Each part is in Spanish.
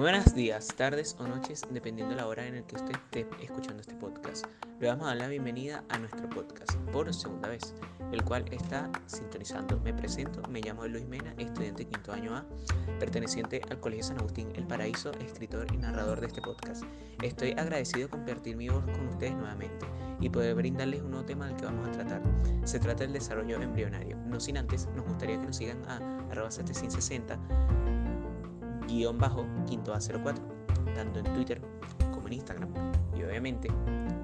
buenos días, tardes o noches, dependiendo de la hora en la que usted esté escuchando este podcast. Le vamos a dar la bienvenida a nuestro podcast por segunda vez, el cual está sintonizando. Me presento, me llamo Luis Mena, estudiante de quinto año A, perteneciente al Colegio San Agustín El Paraíso, escritor y narrador de este podcast. Estoy agradecido de compartir mi voz con ustedes nuevamente y poder brindarles un nuevo tema del que vamos a tratar. Se trata del desarrollo embrionario. No sin antes, nos gustaría que nos sigan a arroba 760 guion bajo quinto A04, tanto en Twitter como en Instagram. Y obviamente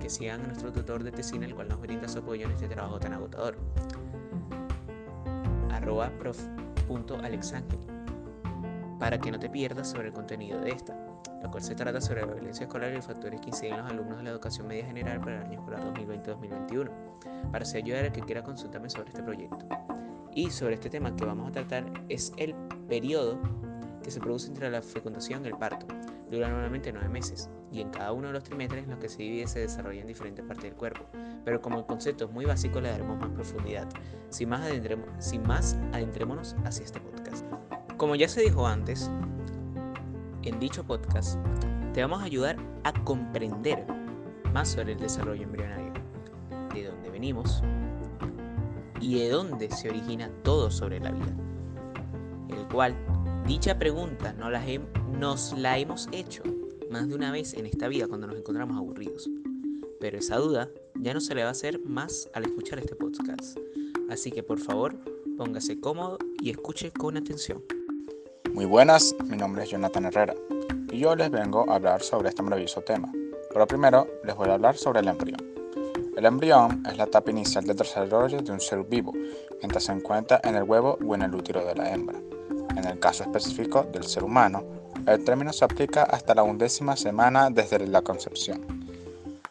que sigan a nuestro tutor de tesina, el cual nos brinda su apoyo en este trabajo tan agotador. Arroba prof.alexangel para que no te pierdas sobre el contenido de esta, lo cual se trata sobre la violencia escolar y los factores que inciden en los alumnos de la educación media general para el año escolar 2020-2021, para así ayudar a que quiera consultarme sobre este proyecto. Y sobre este tema que vamos a tratar es el periodo que se produce entre la fecundación y el parto. Dura normalmente nueve meses y en cada uno de los trimestres en los que se divide se desarrolla en diferentes partes del cuerpo. Pero como el concepto es muy básico le daremos más profundidad. Sin más, adentrémonos hacia este podcast. Como ya se dijo antes, en dicho podcast te vamos a ayudar a comprender más sobre el desarrollo embrionario, de dónde venimos y de dónde se origina todo sobre la vida, el cual Dicha pregunta nos la, nos la hemos hecho más de una vez en esta vida cuando nos encontramos aburridos. Pero esa duda ya no se le va a hacer más al escuchar este podcast. Así que por favor, póngase cómodo y escuche con atención. Muy buenas, mi nombre es Jonathan Herrera y yo les vengo a hablar sobre este maravilloso tema. Pero primero les voy a hablar sobre el embrión. El embrión es la etapa inicial del desarrollo de un ser vivo, mientras se encuentra en el huevo o en el útero de la hembra. En el caso específico del ser humano, el término se aplica hasta la undécima semana desde la concepción.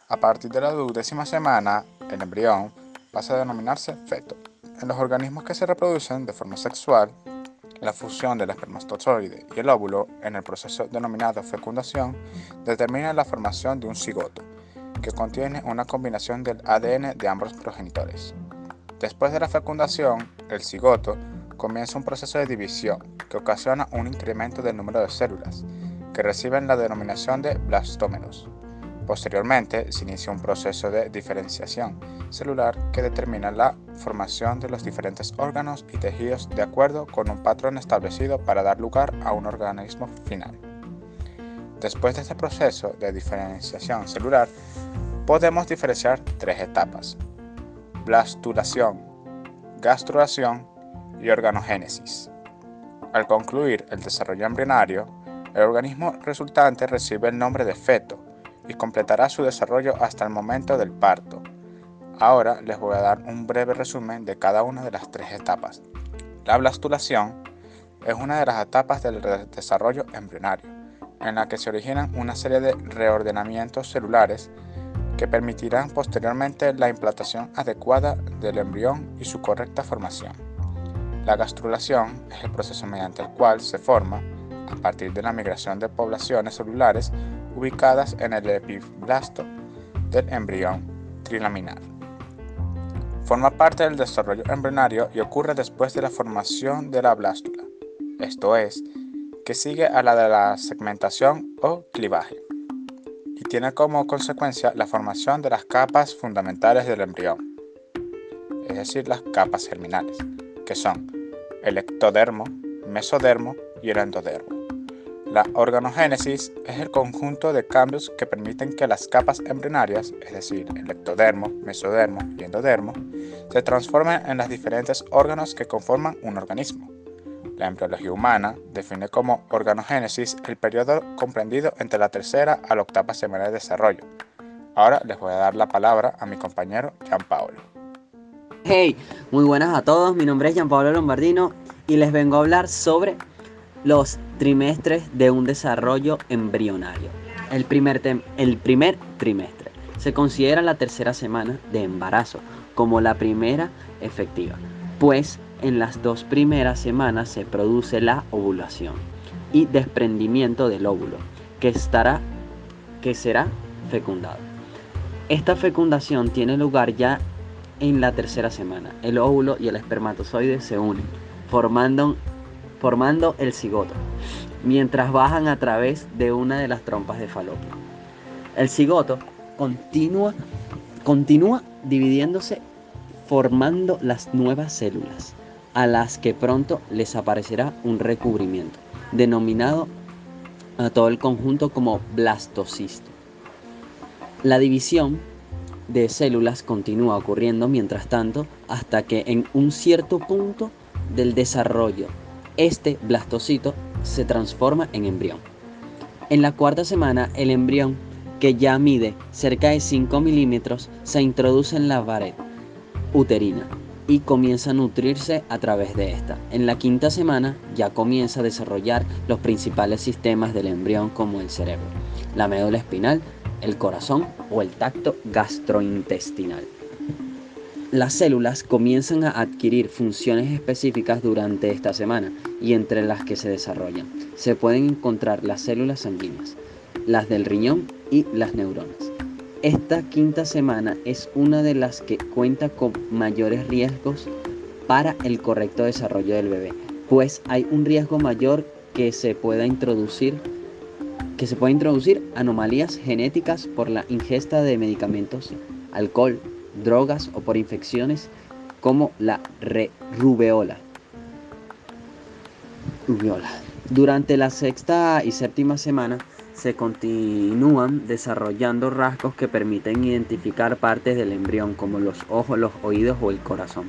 A partir de la undécima semana, el embrión pasa a denominarse feto. En los organismos que se reproducen de forma sexual, la fusión del espermatozoide y el óvulo en el proceso denominado fecundación determina la formación de un cigoto, que contiene una combinación del ADN de ambos progenitores. Después de la fecundación, el cigoto comienza un proceso de división que ocasiona un incremento del número de células, que reciben la denominación de blastómeros. Posteriormente, se inicia un proceso de diferenciación celular que determina la formación de los diferentes órganos y tejidos de acuerdo con un patrón establecido para dar lugar a un organismo final. Después de este proceso de diferenciación celular, podemos diferenciar tres etapas. Blastulación, gastrulación y organogénesis. Al concluir el desarrollo embrionario, el organismo resultante recibe el nombre de feto y completará su desarrollo hasta el momento del parto. Ahora les voy a dar un breve resumen de cada una de las tres etapas. La blastulación es una de las etapas del desarrollo embrionario, en la que se originan una serie de reordenamientos celulares que permitirán posteriormente la implantación adecuada del embrión y su correcta formación. La gastrulación es el proceso mediante el cual se forma, a partir de la migración de poblaciones celulares ubicadas en el epiblasto del embrión trilaminar. Forma parte del desarrollo embrionario y ocurre después de la formación de la blástula, esto es, que sigue a la de la segmentación o clivaje, y tiene como consecuencia la formación de las capas fundamentales del embrión, es decir, las capas germinales, que son el ectodermo, mesodermo y el endodermo. La organogénesis es el conjunto de cambios que permiten que las capas embrionarias, es decir, el ectodermo, mesodermo y endodermo, se transformen en los diferentes órganos que conforman un organismo. La embriología humana define como organogénesis el periodo comprendido entre la tercera a la octava semana de desarrollo. Ahora les voy a dar la palabra a mi compañero Gianpaolo. Hey, muy buenas a todos, mi nombre es Gianpablo Lombardino y les vengo a hablar sobre los trimestres de un desarrollo embrionario. El primer, el primer trimestre se considera la tercera semana de embarazo como la primera efectiva, pues en las dos primeras semanas se produce la ovulación y desprendimiento del óvulo, que, estará, que será fecundado. Esta fecundación tiene lugar ya en la tercera semana. El óvulo y el espermatozoide se unen, formando, formando el cigoto. mientras bajan a través de una de las trompas de falopio. El cigoto continúa, continúa dividiéndose formando las nuevas células, a las que pronto les aparecerá un recubrimiento, denominado a todo el conjunto como blastocisto. La división de células continúa ocurriendo mientras tanto hasta que en un cierto punto del desarrollo este blastocito se transforma en embrión. En la cuarta semana el embrión que ya mide cerca de 5 milímetros se introduce en la pared uterina y comienza a nutrirse a través de esta. En la quinta semana ya comienza a desarrollar los principales sistemas del embrión como el cerebro, la médula espinal, el corazón o el tacto gastrointestinal. Las células comienzan a adquirir funciones específicas durante esta semana y entre las que se desarrollan. Se pueden encontrar las células sanguíneas, las del riñón y las neuronas. Esta quinta semana es una de las que cuenta con mayores riesgos para el correcto desarrollo del bebé, pues hay un riesgo mayor que se pueda introducir que se puede introducir anomalías genéticas por la ingesta de medicamentos, alcohol, drogas o por infecciones como la rubeola. rubeola. Durante la sexta y séptima semana se continúan desarrollando rasgos que permiten identificar partes del embrión como los ojos, los oídos o el corazón,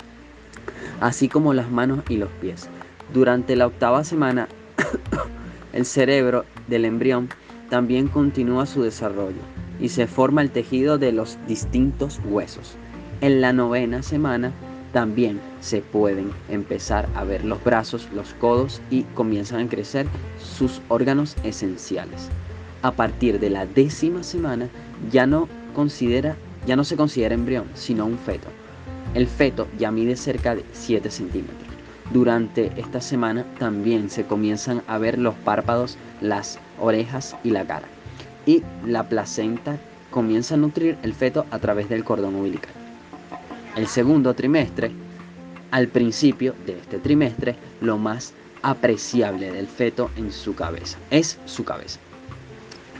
así como las manos y los pies. Durante la octava semana el cerebro del embrión también continúa su desarrollo y se forma el tejido de los distintos huesos. En la novena semana también se pueden empezar a ver los brazos, los codos y comienzan a crecer sus órganos esenciales. A partir de la décima semana ya no, considera, ya no se considera embrión, sino un feto. El feto ya mide cerca de 7 centímetros. Durante esta semana también se comienzan a ver los párpados, las orejas y la cara. Y la placenta comienza a nutrir el feto a través del cordón umbilical. El segundo trimestre, al principio de este trimestre, lo más apreciable del feto en su cabeza es su cabeza,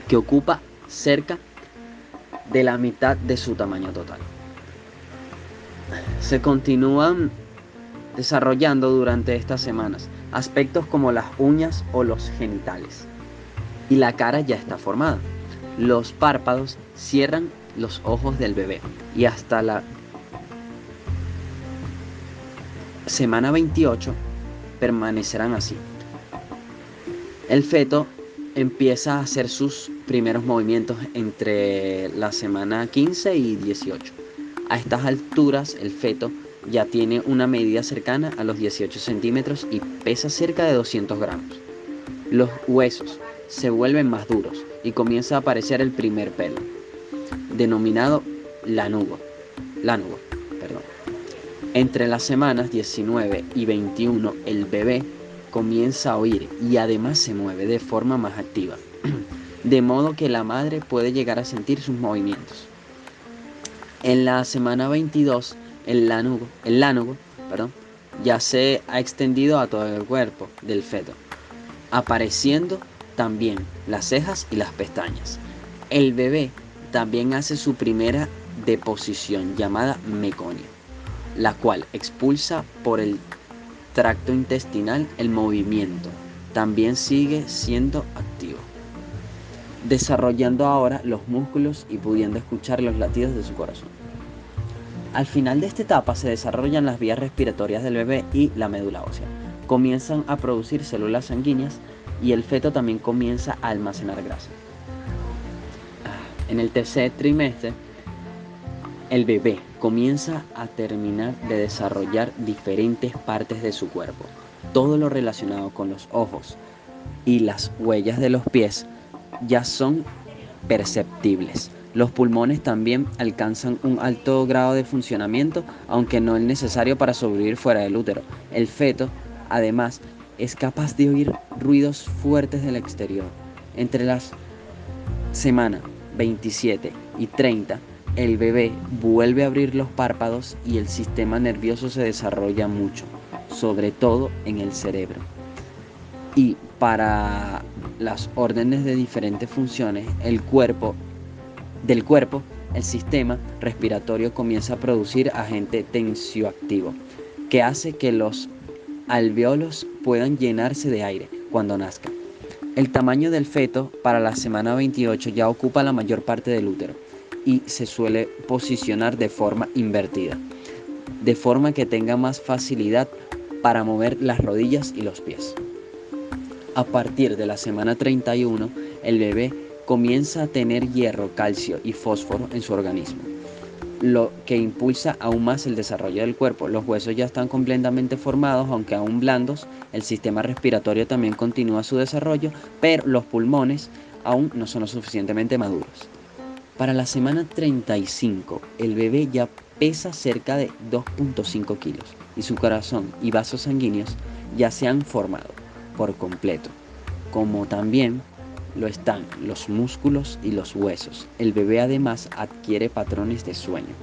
que ocupa cerca de la mitad de su tamaño total. Se continúan desarrollando durante estas semanas aspectos como las uñas o los genitales. Y la cara ya está formada. Los párpados cierran los ojos del bebé y hasta la semana 28 permanecerán así. El feto empieza a hacer sus primeros movimientos entre la semana 15 y 18. A estas alturas el feto ya tiene una medida cercana a los 18 centímetros y pesa cerca de 200 gramos. Los huesos se vuelven más duros y comienza a aparecer el primer pelo, denominado lanugo. Lánugo, perdón. Entre las semanas 19 y 21 el bebé comienza a oír y además se mueve de forma más activa, de modo que la madre puede llegar a sentir sus movimientos. En la semana 22 el lánugo, el perdón, ya se ha extendido a todo el cuerpo del feto, apareciendo también las cejas y las pestañas. El bebé también hace su primera deposición llamada meconio, la cual expulsa por el tracto intestinal el movimiento. También sigue siendo activo, desarrollando ahora los músculos y pudiendo escuchar los latidos de su corazón. Al final de esta etapa se desarrollan las vías respiratorias del bebé y la médula ósea. Comienzan a producir células sanguíneas y el feto también comienza a almacenar grasa. En el tercer trimestre, el bebé comienza a terminar de desarrollar diferentes partes de su cuerpo. Todo lo relacionado con los ojos y las huellas de los pies ya son perceptibles. Los pulmones también alcanzan un alto grado de funcionamiento, aunque no es necesario para sobrevivir fuera del útero. El feto, además, es capaz de oír ruidos fuertes del exterior. Entre las semanas 27 y 30, el bebé vuelve a abrir los párpados y el sistema nervioso se desarrolla mucho, sobre todo en el cerebro. Y para las órdenes de diferentes funciones, el cuerpo del cuerpo, el sistema respiratorio comienza a producir agente tensioactivo, que hace que los alveolos puedan llenarse de aire cuando nazcan. El tamaño del feto para la semana 28 ya ocupa la mayor parte del útero y se suele posicionar de forma invertida, de forma que tenga más facilidad para mover las rodillas y los pies. A partir de la semana 31, el bebé comienza a tener hierro, calcio y fósforo en su organismo, lo que impulsa aún más el desarrollo del cuerpo. Los huesos ya están completamente formados, aunque aún blandos, el sistema respiratorio también continúa su desarrollo, pero los pulmones aún no son lo suficientemente maduros. Para la semana 35, el bebé ya pesa cerca de 2.5 kilos y su corazón y vasos sanguíneos ya se han formado por completo, como también lo están los músculos y los huesos. El bebé además adquiere patrones de sueño.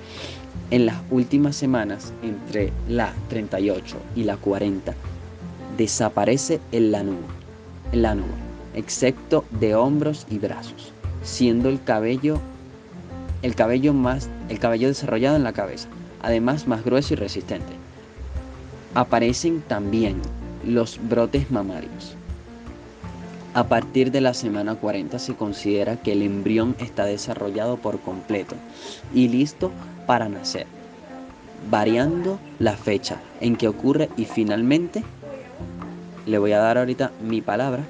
En las últimas semanas, entre la 38 y la 40, desaparece el lanugo, el lanugo, excepto de hombros y brazos, siendo el cabello el cabello más el cabello desarrollado en la cabeza, además más grueso y resistente. Aparecen también los brotes mamarios. A partir de la semana 40 se considera que el embrión está desarrollado por completo y listo para nacer, variando la fecha en que ocurre y finalmente le voy a dar ahorita mi palabra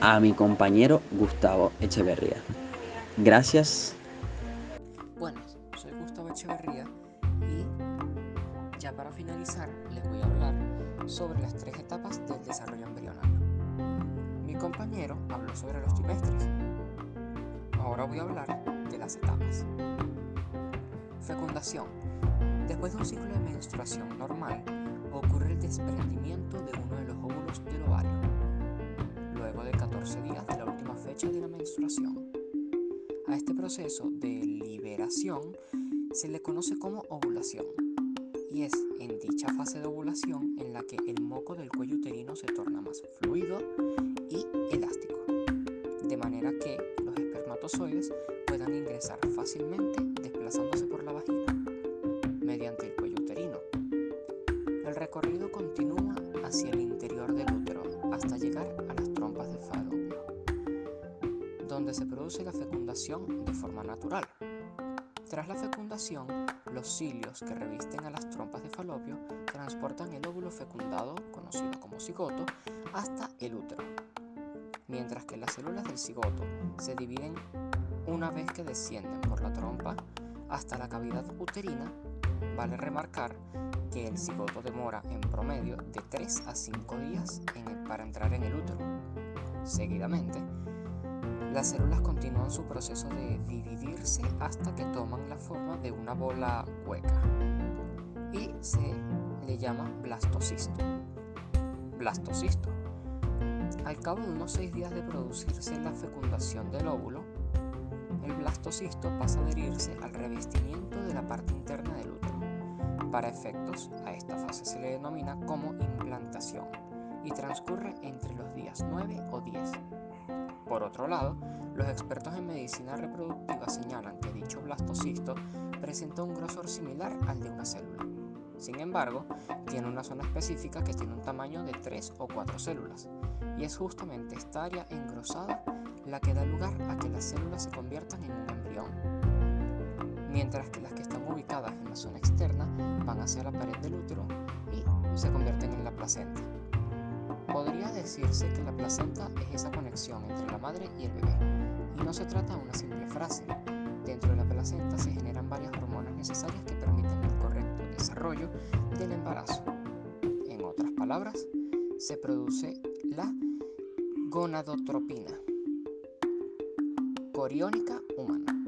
a mi compañero Gustavo Echeverría. Gracias. Bueno, soy Gustavo Echeverría y ya para finalizar les voy a hablar sobre las tres etapas del desarrollo embrionario. Compañero habló sobre los trimestres. Ahora voy a hablar de las etapas. Fecundación. Después de un ciclo de menstruación normal, ocurre el desprendimiento de uno de los óvulos del ovario, luego de 14 días de la última fecha de la menstruación. A este proceso de liberación se le conoce como ovulación y es en dicha fase de ovulación en la que el moco del cuello uterino se torna más fluido y elástico, de manera que los espermatozoides puedan ingresar fácilmente desplazándose por la vagina mediante el cuello uterino. El recorrido continúa hacia el interior del útero hasta llegar a las trompas de falopio, donde se produce la fecundación de forma natural. Tras la fecundación, los cilios que revisten a las trompas de falopio transportan el óvulo fecundado, conocido como cigoto, hasta el útero, mientras que las células del cigoto se dividen una vez que descienden por la trompa hasta la cavidad uterina. Vale remarcar que el cigoto demora en promedio de 3 a 5 días para entrar en el útero. Seguidamente, las células continúan su proceso de dividirse hasta que toman la forma de una bola hueca y se le llama blastocisto. Blastocisto. Al cabo de unos 6 días de producirse la fecundación del óvulo, el blastocisto pasa a adherirse al revestimiento de la parte interna del útero. Para efectos, a esta fase se le denomina como implantación y transcurre entre los días 9 o 10 por otro lado, los expertos en medicina reproductiva señalan que dicho blastocisto presenta un grosor similar al de una célula. Sin embargo, tiene una zona específica que tiene un tamaño de 3 o 4 células, y es justamente esta área engrosada la que da lugar a que las células se conviertan en un embrión, mientras que las que están ubicadas en la zona externa van hacia la pared del útero y se convierten en la placenta. Podría decirse que la placenta es esa conexión entre la madre y el bebé, y no se trata de una simple frase. Dentro de la placenta se generan varias hormonas necesarias que permiten el correcto desarrollo del embarazo. En otras palabras, se produce la gonadotropina coriónica humana,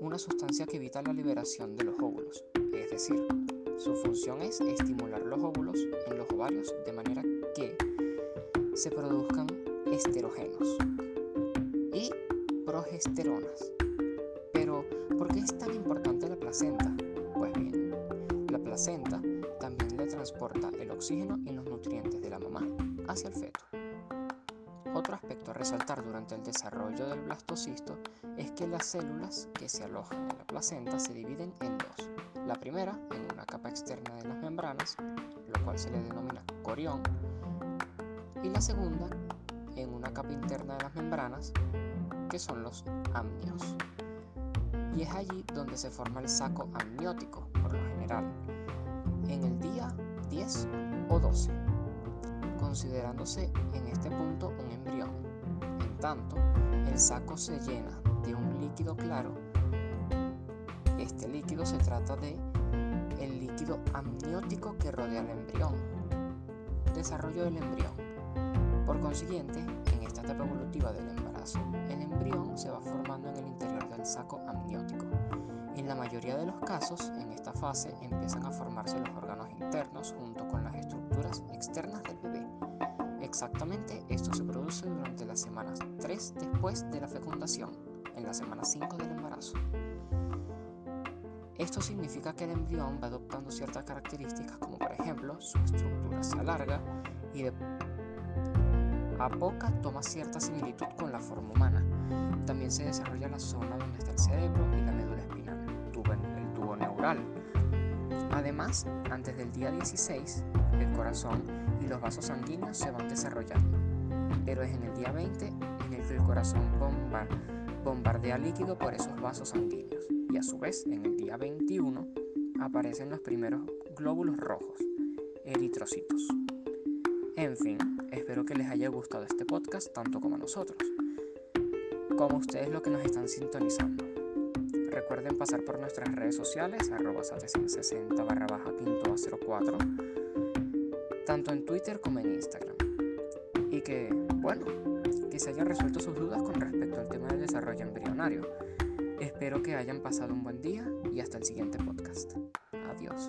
una sustancia que evita la liberación de los óvulos, es decir, su función es estimular los óvulos en los ovarios de manera que se produzcan esterógenos y progesteronas. Pero, ¿por qué es tan importante la placenta? Pues bien, la placenta también le transporta el oxígeno y los nutrientes de la mamá hacia el feto. Otro aspecto a resaltar durante el desarrollo del blastocisto es que las células que se alojan en la placenta se dividen en dos. La primera en una capa externa de las membranas, lo cual se le denomina corión, y la segunda en una capa interna de las membranas, que son los amnios. Y es allí donde se forma el saco amniótico, por lo general, en el día 10 o 12, considerándose en este punto un embrión. En tanto, el saco se llena de un líquido claro. Este líquido se trata de el líquido amniótico que rodea el embrión. Desarrollo del embrión. Por consiguiente, en esta etapa evolutiva del embarazo, el embrión se va formando en el interior del saco amniótico. En la mayoría de los casos, en esta fase empiezan a formarse los órganos internos junto con las estructuras externas del bebé. Exactamente esto se produce durante las semanas 3 después de la fecundación, en la semana 5 del embarazo. Esto significa que el embrión va adoptando ciertas características como por ejemplo su estructura se alarga y de a poca toma cierta similitud con la forma humana. También se desarrolla la zona donde está el cerebro y la médula espinal, el tubo neural. Además, antes del día 16, el corazón y los vasos sanguíneos se van desarrollando, pero es en el día 20 en el que el corazón bombardea líquido por esos vasos sanguíneos y a su vez en el día 21 aparecen los primeros glóbulos rojos, eritrocitos. En fin, espero que les haya gustado este podcast tanto como a nosotros, como ustedes lo que nos están sintonizando. Recuerden pasar por nuestras redes sociales, arroba 60 barra baja quinto a 04, tanto en Twitter como en Instagram. Y que, bueno, que se hayan resuelto sus dudas con respecto al tema del desarrollo embrionario. Espero que hayan pasado un buen día y hasta el siguiente podcast. Adiós.